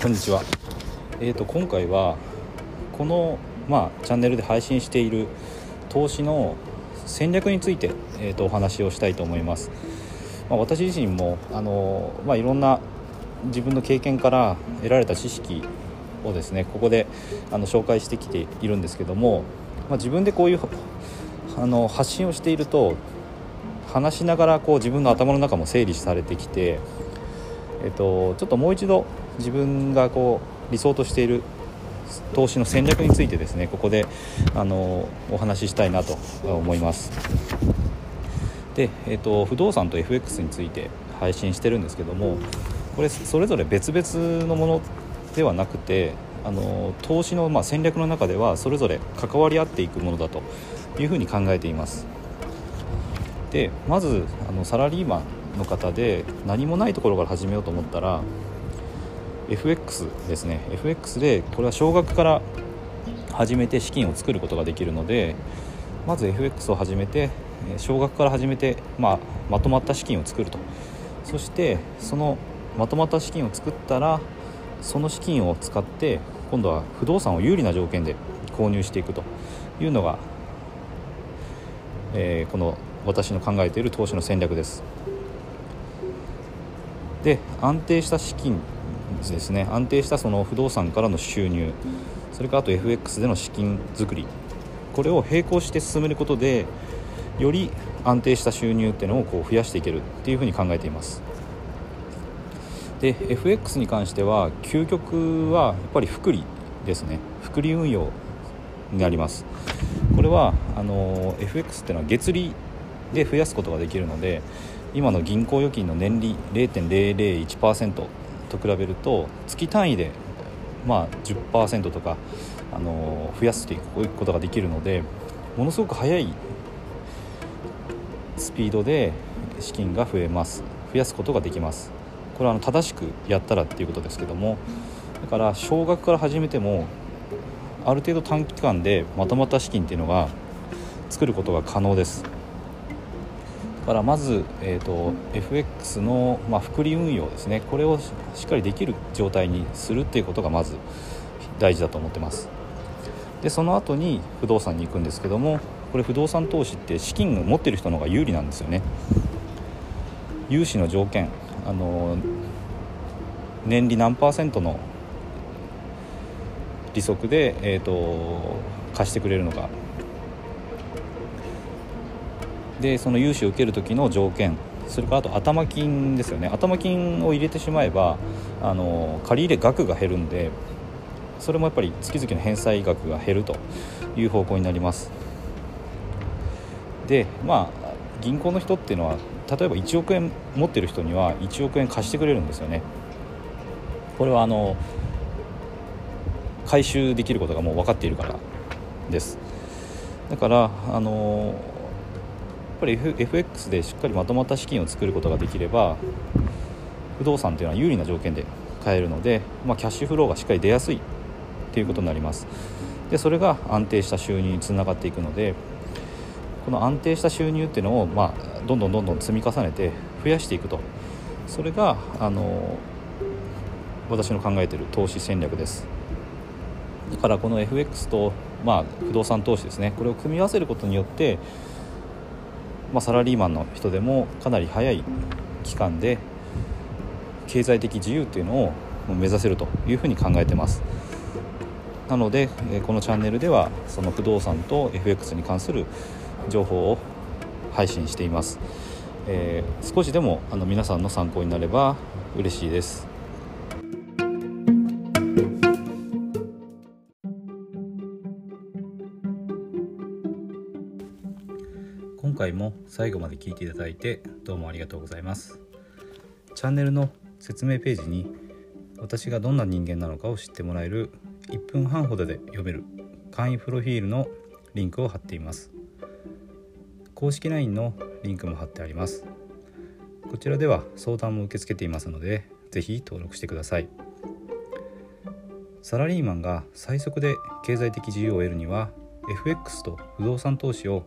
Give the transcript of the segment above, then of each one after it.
こんにちは。えーと今回はこのまあチャンネルで配信している投資の戦略についてえーとお話をしたいと思います。まあ、私自身もあのまあいろんな自分の経験から得られた知識をですねここであの紹介してきているんですけども、まあ、自分でこういうあの発信をしていると話しながらこう自分の頭の中も整理されてきて、えっと、ちょっともう一度自分がこう理想としている投資の戦略についてですねここであのお話ししたいなと思います。で、えっと、不動産と FX について配信してるんですけどもこれそれぞれ別々のものではなくてあの投資のまあ戦略の中ではそれぞれ関わり合っていくものだというふうに考えています。でまずあのサラリーマンの方で何もないところから始めようと思ったら FX ですね。FX でこれは少額から始めて資金を作ることができるのでまず FX を始めて少額から始めて、まあ、まとまった資金を作ると。そしてそのまとまった資金を作ったらその資金を使って今度は不動産を有利な条件で購入していくというのが、えーこの私の考えている投資の戦略です。で安定した資金ですね。安定したその不動産からの収入。それからあと FX での資金作り。これを並行して進めることでより安定した収入っていうのをこう増やしていけるっていうふうに考えています。で FX に関しては究極はやっぱり複利ですね。複利運用になります。これはあの FX っていうのは月利で増やすことができるので今の銀行預金の年利0.001%と比べると月単位でまあ10%とかあの増やしていくことができるのでものすごく早いスピードで資金が増えます。増やすことができます。これはあの正しくやったらっていうことですけどもだから少額から始めてもある程度短期間でまとまった資金っていうのが作ることが可能です。からまず、えーと、FX の、まあ、複利運用ですね。これをしっかりできる状態にするっていうことがまず大事だと思ってます。でその後に不動産に行くんですけどもこれ不動産投資って資金を持ってる人の方が有利なんですよね。融資の条件あの年利何パーセントの利息で、えーと、貸してくれるのかでその融資を受ける時の条件それからあと頭金ですよね。頭金を入れてしまえばあの借り入れ額が減るんでそれもやっぱり月々の返済額が減るという方向になります。でまあ銀行の人っていうのは例えば1億円持ってる人には1億円貸してくれるんですよね。これはあの回収できることがもう分かっているからです。だからあのぱり FX でしっかりまとまった資金を作ることができれば不動産というのは有利な条件で買えるので、まあ、キャッシュフローがしっかり出やすいということになります。でそれが安定した収入につながっていくのでこの安定した収入っていうのを、まあ、どんどんどんどん積み重ねて増やしていくと。それがあの私の考えている投資戦略です。だからこの FX と、まあ、不動産投資ですね。これを組み合わせることによって、まあ、サラリーマンの人でもかなり早い期間で経済的自由っていうのを目指せるというふうに考えてます。なのでこのチャンネルではその不動産と FX に関する情報を配信しています、えー、少しでもあの皆さんの参考になれば嬉しいです。回も最後まで聞いていただいてどうもありがとうございます。チャンネルの説明ページに私がどんな人間なのかを知ってもらえる1分半ほどで読める簡易プロフィールのリンクを貼っています。公式 LINE のリンクも貼ってあります。こちらでは相談も受け付けていますので是非登録してください。サラリーマンが最速で経済的自由を得るには FX と不動産投資を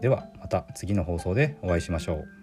ではまた次の放送でお会いしましょう。